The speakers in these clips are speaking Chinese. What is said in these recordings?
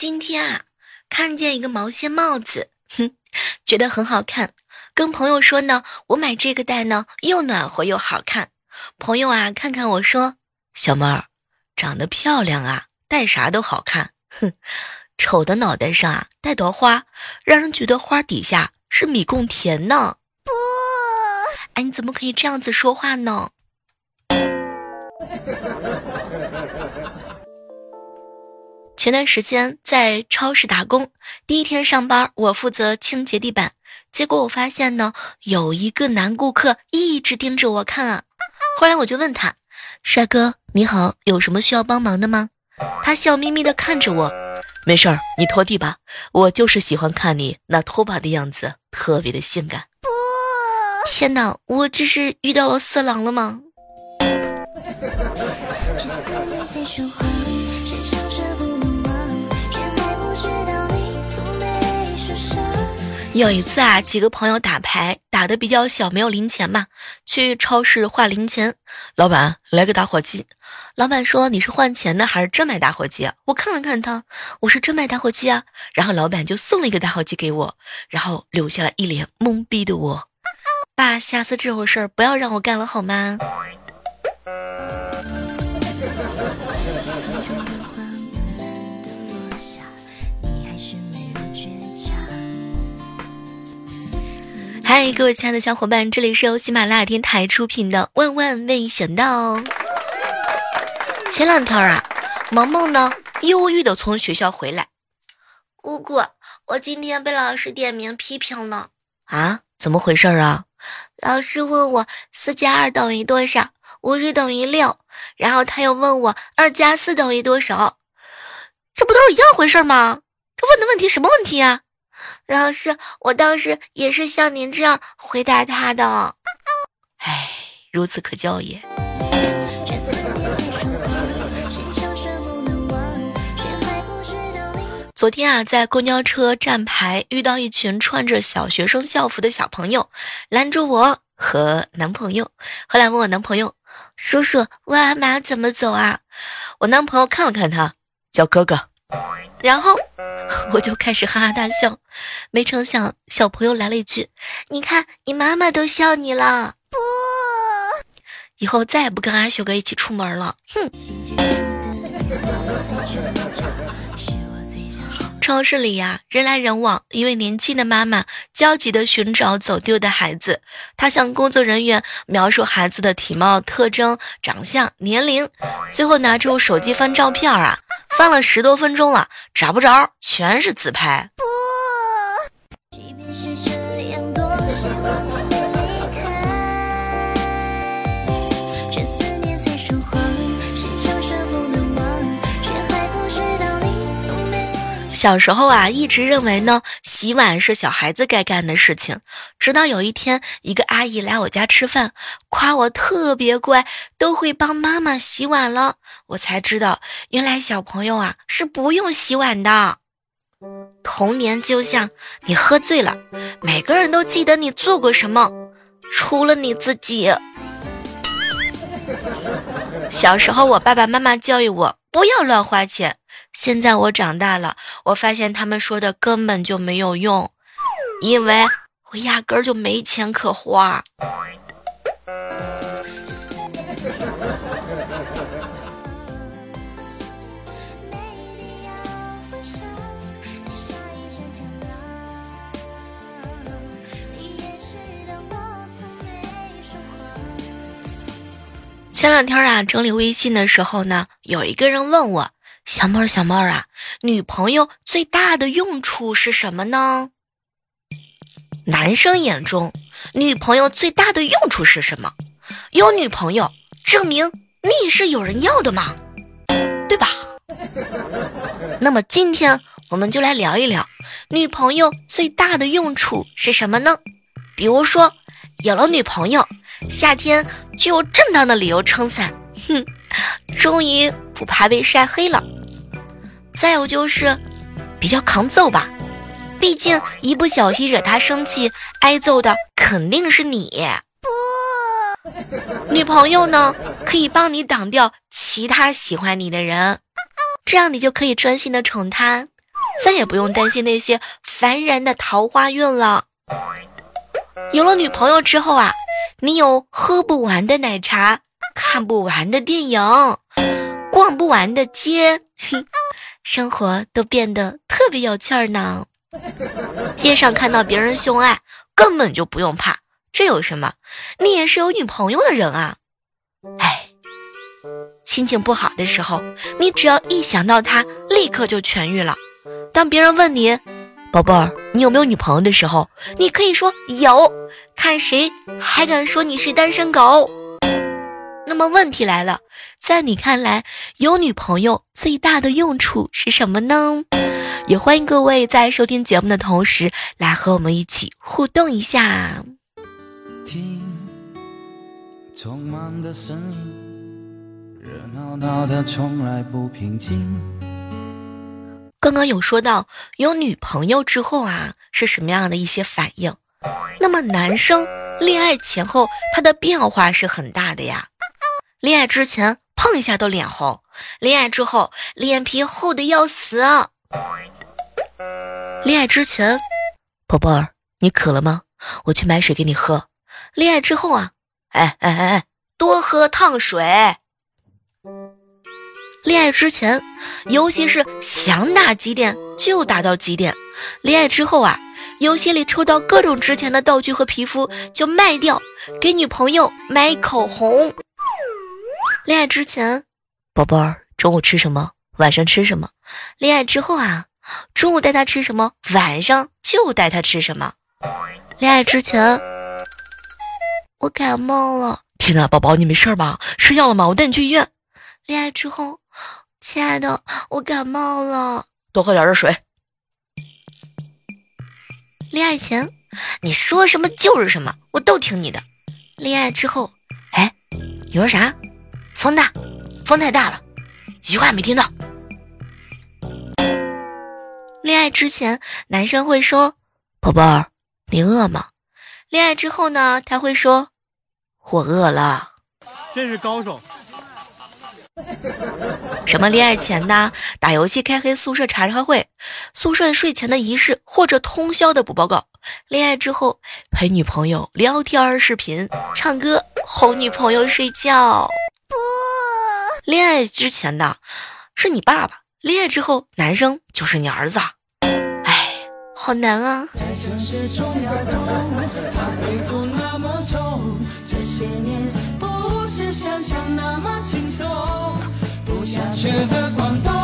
今天啊，看见一个毛线帽子，哼，觉得很好看，跟朋友说呢，我买这个戴呢，又暖和又好看。朋友啊，看看我说，小妹儿，长得漂亮啊，戴啥都好看。哼，丑的脑袋上啊戴朵花，让人觉得花底下是米贡田呢。不，哎，你怎么可以这样子说话呢？前段时间在超市打工，第一天上班，我负责清洁地板。结果我发现呢，有一个男顾客一直盯着我看啊。后来我就问他：“帅哥，你好，有什么需要帮忙的吗？”他笑眯眯的看着我：“没事儿，你拖地吧。我就是喜欢看你那拖把的样子，特别的性感。”不，天哪，我这是遇到了色狼了吗？有一次啊，几个朋友打牌打的比较小，没有零钱嘛，去超市换零钱。老板来个打火机。老板说：“你是换钱的还是真买打火机？”我看了看他，我是真买打火机啊。然后老板就送了一个打火机给我，然后留下了一脸懵逼的我。爸，下次这种事儿不要让我干了好吗？嗨，各位亲爱的小伙伴，这里是由喜马拉雅电台出品的《万万没想到》。前两天啊，萌萌呢忧郁的从学校回来，姑姑，我今天被老师点名批评了啊？怎么回事啊？老师问我四加二等于多少，五是等于六，然后他又问我二加四等于多少，这不都是一样回事吗？这问的问题什么问题啊？老师，我当时也是像您这样回答他的。唉，如此可教也。昨天啊，在公交车站牌遇到一群穿着小学生校服的小朋友，拦住我和男朋友。后来问我男朋友：“叔叔，沃尔玛怎么走啊？”我男朋友看了看他，叫哥哥。然后 我就开始哈哈大笑，没成想小朋友来了一句：“你看，你妈妈都笑你了。”不，以后再也不跟阿雪哥一起出门了。哼。超市里呀，人来人往，一位年轻的妈妈焦急地寻找走丢的孩子。她向工作人员描述孩子的体貌特征、长相、年龄，最后拿出手机翻照片啊。翻了十多分钟了，找不着，全是自拍。不小时候啊，一直认为呢，洗碗是小孩子该干的事情。直到有一天，一个阿姨来我家吃饭，夸我特别乖，都会帮妈妈洗碗了。我才知道，原来小朋友啊是不用洗碗的。童年就像你喝醉了，每个人都记得你做过什么，除了你自己。小时候，我爸爸妈妈教育我不要乱花钱。现在我长大了，我发现他们说的根本就没有用，因为我压根儿就没钱可花。前两天啊，整理微信的时候呢，有一个人问我。小妹儿，小妹儿啊，女朋友最大的用处是什么呢？男生眼中，女朋友最大的用处是什么？有女朋友，证明你是有人要的嘛，对吧？那么今天我们就来聊一聊，女朋友最大的用处是什么呢？比如说，有了女朋友，夏天就有正当的理由撑伞，哼，终于不怕被晒黑了。再有就是比较抗揍吧，毕竟一不小心惹他生气，挨揍的肯定是你。不，女朋友呢可以帮你挡掉其他喜欢你的人，这样你就可以专心的宠他。再也不用担心那些烦人的桃花运了。有了女朋友之后啊，你有喝不完的奶茶，看不完的电影，逛不完的街，生活都变得特别有趣儿呢。街上看到别人秀爱，根本就不用怕，这有什么？你也是有女朋友的人啊。哎，心情不好的时候，你只要一想到他，立刻就痊愈了。当别人问你，宝贝儿，你有没有女朋友的时候，你可以说有，看谁还敢说你是单身狗。那么问题来了，在你看来，有女朋友最大的用处是什么呢？也欢迎各位在收听节目的同时，来和我们一起互动一下。听，匆忙的声音，热闹闹的从来不平静。刚刚有说到有女朋友之后啊，是什么样的一些反应？那么男生恋爱前后他的变化是很大的呀。恋爱之前碰一下都脸红，恋爱之后脸皮厚的要死。恋爱之前，宝贝儿，你渴了吗？我去买水给你喝。恋爱之后啊，哎哎哎哎，多喝烫水。恋爱之前，游戏是想打几点就打到几点。恋爱之后啊，游戏里抽到各种值钱的道具和皮肤就卖掉，给女朋友买口红。恋爱之前，宝贝儿，中午吃什么？晚上吃什么？恋爱之后啊，中午带他吃什么？晚上就带他吃什么？恋爱之前，我感冒了。天哪，宝宝，你没事吧？吃药了吗？我带你去医院。恋爱之后，亲爱的，我感冒了，多喝点热水。恋爱前，你说什么就是什么，我都听你的。恋爱之后，哎，你说啥？风大，风太大了，一句话没听到。恋爱之前，男生会说：“宝贝儿，你饿吗？”恋爱之后呢，他会说：“我饿了。”这是高手。什么恋爱前呢？打游戏、开黑、宿舍查查会、宿舍睡前的仪式或者通宵的补报告。恋爱之后，陪女朋友聊天、视频、唱歌，哄女朋友睡觉。不，恋爱之前的是你爸爸，恋爱之后男生就是你儿子。哎，好难啊。在城市中而动，它背负那么重。这些年不是想象那么轻松，不下雪的广东。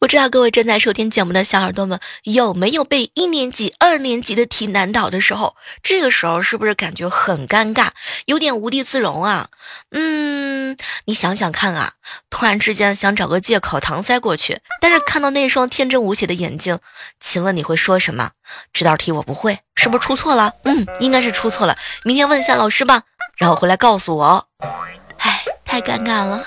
不知道各位正在收听节目的小耳朵们有没有被一年级、二年级的题难倒的时候？这个时候是不是感觉很尴尬，有点无地自容啊？嗯，你想想看啊，突然之间想找个借口搪塞过去，但是看到那双天真无邪的眼睛，请问你会说什么？这道题我不会，是不是出错了？嗯，应该是出错了。明天问一下老师吧，然后回来告诉我。唉，太尴尬了。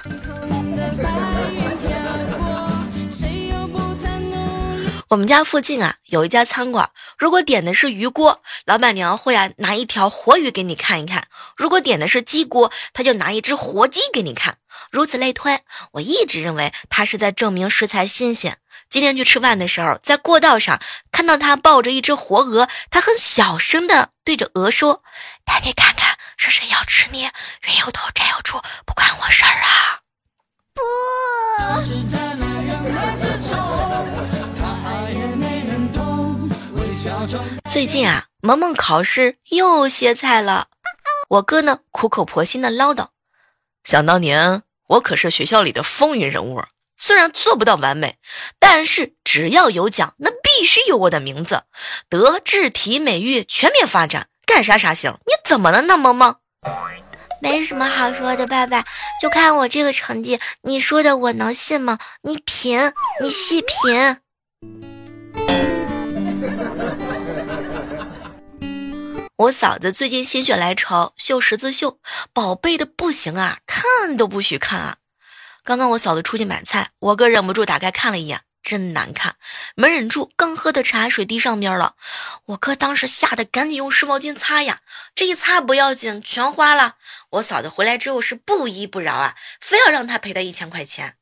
我们家附近啊有一家餐馆，如果点的是鱼锅，老板娘会啊拿一条活鱼给你看一看；如果点的是鸡锅，他就拿一只活鸡给你看。如此类推，我一直认为他是在证明食材新鲜。今天去吃饭的时候，在过道上看到他抱着一只活鹅，他很小声的对着鹅说：“带你看看是谁要吃你，冤有头债有主，不关我事儿啊！”不。最近啊，萌萌考试又歇菜了。我哥呢，苦口婆心的唠叨：“想当年，我可是学校里的风云人物，虽然做不到完美，但是只要有奖，那必须有我的名字。德智体美育全面发展，干啥啥行。你怎么了呢，萌萌？没什么好说的，爸爸，就看我这个成绩，你说的我能信吗？你品，你细品。”我嫂子最近心血来潮绣十字绣，宝贝的不行啊，看都不许看啊！刚刚我嫂子出去买菜，我哥忍不住打开看了一眼，真难看，没忍住，刚喝的茶水滴上边了。我哥当时吓得赶紧用湿毛巾擦呀，这一擦不要紧，全花了。我嫂子回来之后是不依不饶啊，非要让他赔他一千块钱。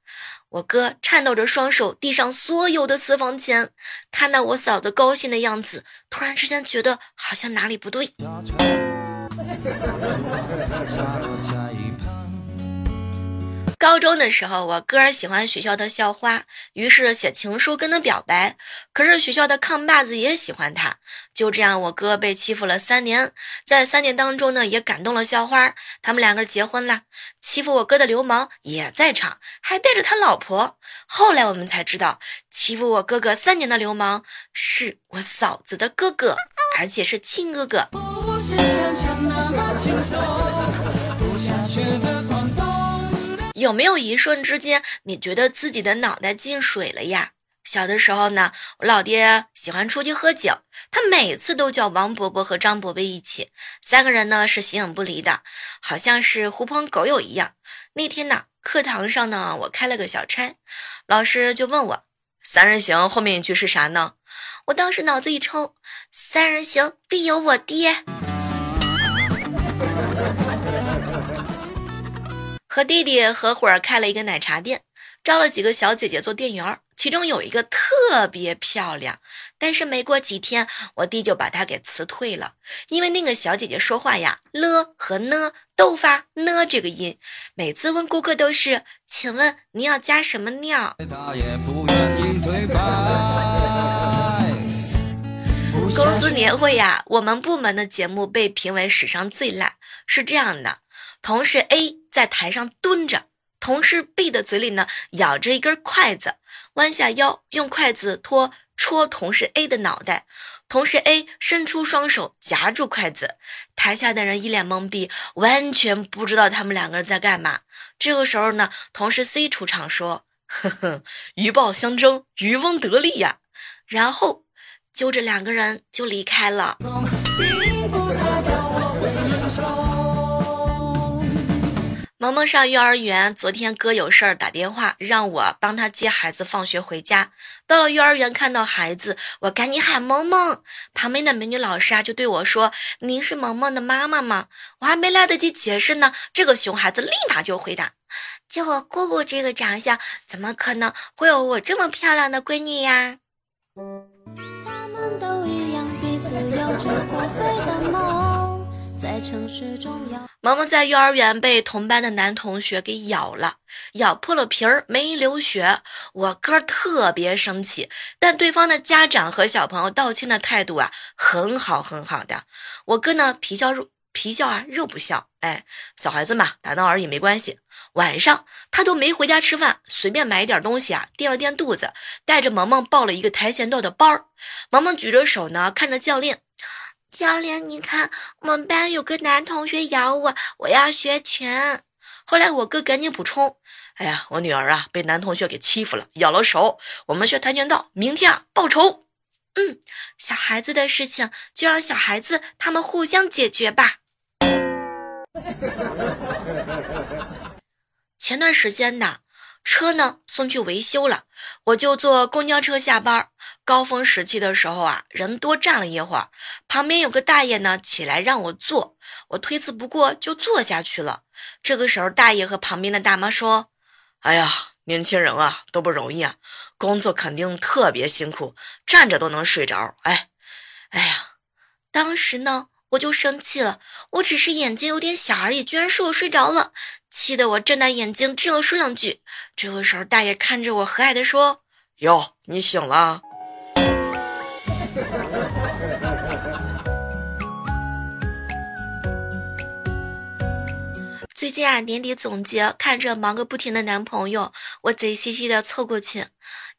我哥颤抖着双手递上所有的私房钱，看到我嫂子高兴的样子，突然之间觉得好像哪里不对。高中的时候，我哥喜欢学校的校花，于是写情书跟他表白。可是学校的扛把子也喜欢他，就这样，我哥被欺负了三年。在三年当中呢，也感动了校花，他们两个结婚了。欺负我哥的流氓也在场，还带着他老婆。后来我们才知道，欺负我哥哥三年的流氓是我嫂子的哥哥，而且是亲哥哥。不是想象那么轻松有没有一瞬之间，你觉得自己的脑袋进水了呀？小的时候呢，我老爹喜欢出去喝酒，他每次都叫王伯伯和张伯伯一起，三个人呢是形影不离的，好像是狐朋狗友一样。那天呢，课堂上呢，我开了个小差，老师就问我，三人行后面一句是啥呢？我当时脑子一抽，三人行必有我爹。和弟弟合伙开了一个奶茶店，招了几个小姐姐做店员，其中有一个特别漂亮。但是没过几天，我弟就把她给辞退了，因为那个小姐姐说话呀，了和呢都发呢这个音，每次问顾客都是，请问您要加什么料？公司年会呀，我们部门的节目被评为史上最烂，是这样的。同事 A 在台上蹲着，同事 B 的嘴里呢咬着一根筷子，弯下腰用筷子托戳同事 A 的脑袋，同事 A 伸出双手夹住筷子，台下的人一脸懵逼，完全不知道他们两个人在干嘛。这个时候呢，同事 C 出场说：“呵呵，鹬蚌相争，渔翁得利呀。”然后揪着两个人就离开了。萌萌上幼儿园，昨天哥有事儿打电话让我帮他接孩子放学回家。到了幼儿园，看到孩子，我赶紧喊萌萌。旁边的美女老师啊就对我说：“您是萌萌的妈妈吗？”我还没来得及解释呢，这个熊孩子立马就回答：“就我姑姑这个长相，怎么可能会有我这么漂亮的闺女呀？”他们都一样，彼此有着破碎的梦。城市中萌萌在幼儿园被同班的男同学给咬了，咬破了皮儿，没流血。我哥特别生气，但对方的家长和小朋友道歉的态度啊，很好很好的。我哥呢，皮笑肉皮笑啊，肉不笑。哎，小孩子嘛，打闹而已，没关系。晚上他都没回家吃饭，随便买一点东西啊，垫了垫肚子，带着萌萌报了一个跆拳道的班儿。萌萌举着手呢，看着教练。教练，你看，我们班有个男同学咬我，我要学拳。后来我哥赶紧补充：“哎呀，我女儿啊，被男同学给欺负了，咬了手。我们学跆拳道，明天啊报仇。”嗯，小孩子的事情就让小孩子他们互相解决吧。前段时间呢。车呢送去维修了，我就坐公交车下班。高峰时期的时候啊，人多站了一会儿，旁边有个大爷呢起来让我坐，我推辞不过就坐下去了。这个时候，大爷和旁边的大妈说：“哎呀，年轻人啊都不容易啊，工作肯定特别辛苦，站着都能睡着。”哎，哎呀，当时呢。我就生气了，我只是眼睛有点小而已，居然说我睡着了，气得我睁大眼睛只有说两句。这个时候，大爷看着我和蔼的说：“哟，你醒了。”最近啊，年底总结，看着忙个不停的男朋友，我贼兮兮的凑过去。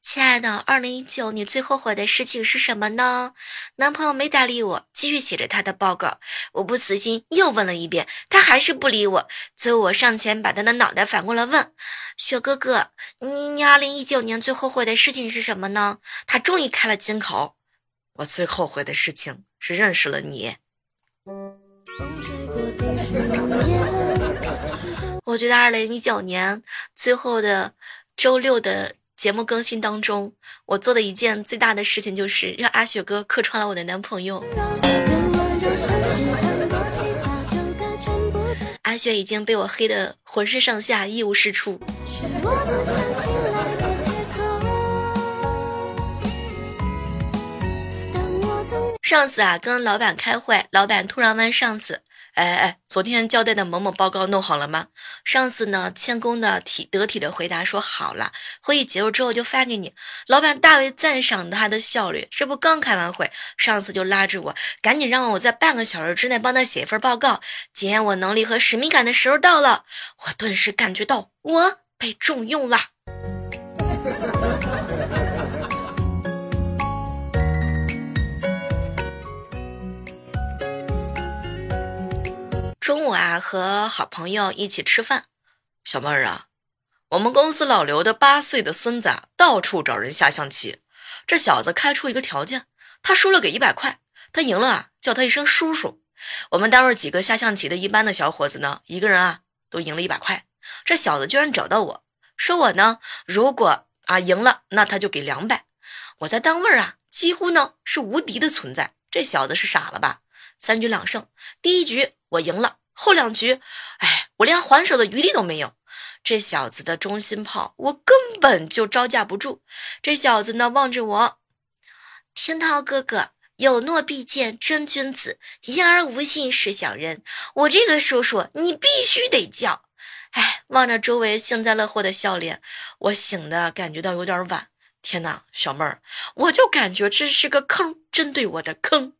亲爱的，二零一九，你最后悔的事情是什么呢？男朋友没搭理我，继续写着他的报告。我不死心，又问了一遍，他还是不理我。最后我上前把他的脑袋反过来问：“雪哥哥，你你二零一九年最后悔的事情是什么呢？”他终于开了金口：“我最后悔的事情是认识了你。”我觉得二零一九年最后的周六的。节目更新当中，我做的一件最大的事情就是让阿雪哥客串了我的男朋友。阿雪已经被我黑的浑身上下一无是处。上次啊，跟老板开会，老板突然问上司。哎哎，昨天交代的某某报告弄好了吗？”上司呢谦恭的体得体的回答说：“好了，会议结束之后就发给你。”老板大为赞赏他的效率，这不刚开完会，上司就拉着我，赶紧让我在半个小时之内帮他写一份报告，检验我能力和使命感的时候到了。我顿时感觉到我被重用了。中午啊，和好朋友一起吃饭。小妹儿啊，我们公司老刘的八岁的孙子啊，到处找人下象棋。这小子开出一个条件，他输了给一百块，他赢了啊，叫他一声叔叔。我们单位几个下象棋的一般的小伙子呢，一个人啊都赢了一百块。这小子居然找到我说我呢，如果啊赢了，那他就给两百。我在单位啊，几乎呢是无敌的存在。这小子是傻了吧？三局两胜，第一局我赢了，后两局，哎，我连还手的余地都没有。这小子的中心炮，我根本就招架不住。这小子呢，望着我，天涛哥哥，有诺必见真君子，言而无信是小人。我这个叔叔，你必须得叫。哎，望着周围幸灾乐祸的笑脸，我醒的感觉到有点晚。天哪，小妹儿，我就感觉这是个坑，针对我的坑。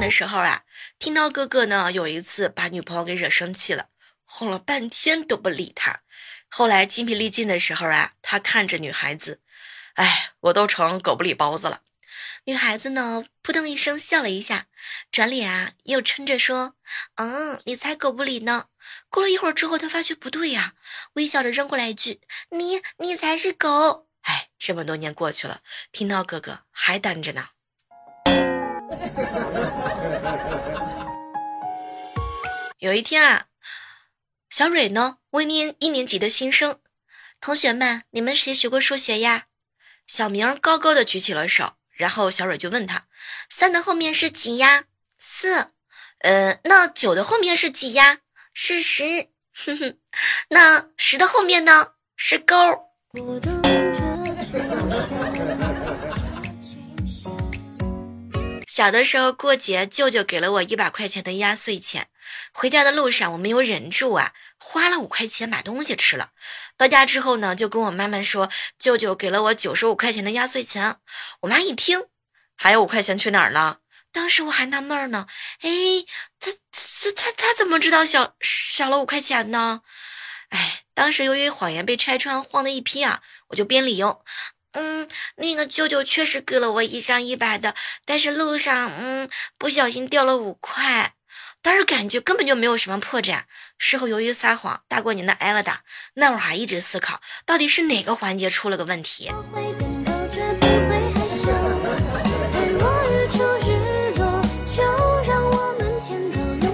的时候啊，听到哥哥呢有一次把女朋友给惹生气了，哄了半天都不理他。后来精疲力尽的时候啊，他看着女孩子，哎，我都成狗不理包子了。女孩子呢扑腾一声笑了一下，转脸啊又撑着说：“嗯，你才狗不理呢。”过了一会儿之后，他发觉不对呀，微笑着扔过来一句：“你你才是狗。”哎，这么多年过去了，听到哥哥还单着呢。有一天啊，小蕊呢问念一年级的新生同学们：“你们谁学过数学呀？”小明高高的举起了手，然后小蕊就问他：“三的后面是几呀？”“四。”“呃，那九的后面是几呀？”“是十。”“哼哼，那十的后面呢？是勾。”小的时候过节，舅舅给了我一百块钱的压岁钱。回家的路上，我没有忍住啊，花了五块钱买东西吃了。到家之后呢，就跟我妈妈说，舅舅给了我九十五块钱的压岁钱。我妈一听，还有五块钱去哪儿了？当时我还纳闷呢，哎，他他他他怎么知道少少了五块钱呢？哎，当时由于谎言被拆穿，慌的一批啊，我就编理由。嗯，那个舅舅确实给了我一张一百的，但是路上嗯不小心掉了五块，当时感觉根本就没有什么破绽。事后由于撒谎，大过年的挨了打，那会儿还一直思考到底是哪个环节出了个问题。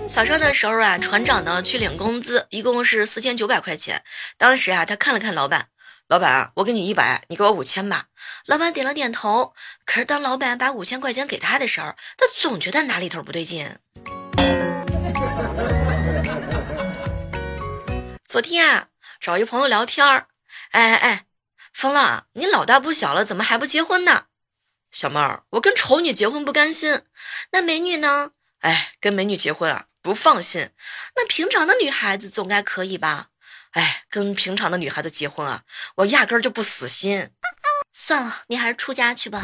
早上的时候啊，船长呢去领工资，一共是四千九百块钱。当时啊，他看了看老板。老板，我给你一百，你给我五千吧。老板点了点头。可是当老板把五千块钱给他的时候，他总觉得哪里头不对劲。昨天啊，找一朋友聊天儿，哎哎哎，疯了，你老大不小了，怎么还不结婚呢？小妹儿，我跟丑女结婚不甘心。那美女呢？哎，跟美女结婚啊，不放心。那平常的女孩子总该可以吧？哎，跟平常的女孩子结婚啊，我压根儿就不死心。算了，你还是出家去吧。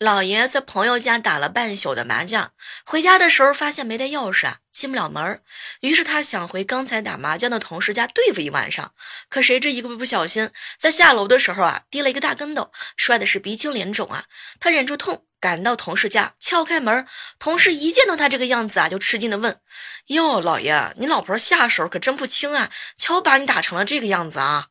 老爷在朋友家打了半宿的麻将，回家的时候发现没带钥匙啊，进不了门于是他想回刚才打麻将的同事家对付一晚上。可谁知一个不小心，在下楼的时候啊，跌了一个大跟头，摔的是鼻青脸肿啊。他忍住痛。赶到同事家，敲开门，同事一见到他这个样子啊，就吃惊的问：“哟，老爷，你老婆下手可真不轻啊，瞧把你打成了这个样子啊！”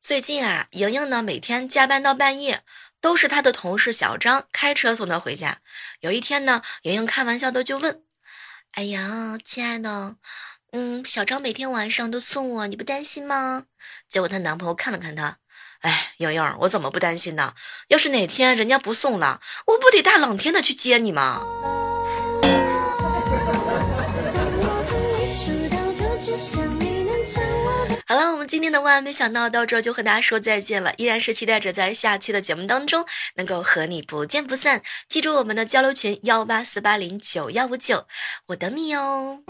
最近啊，莹莹呢每天加班到半夜，都是她的同事小张开车送她回家。有一天呢，莹莹开玩笑的就问。哎呀，亲爱的，嗯，小张每天晚上都送我，你不担心吗？结果她男朋友看了看她，哎，莹莹，我怎么不担心呢？要是哪天人家不送了，我不得大冷天的去接你吗？好了，我们今天的万万没想到到这儿就和大家说再见了，依然是期待着在下期的节目当中能够和你不见不散。记住我们的交流群幺八四八零九幺五九，我等你哦。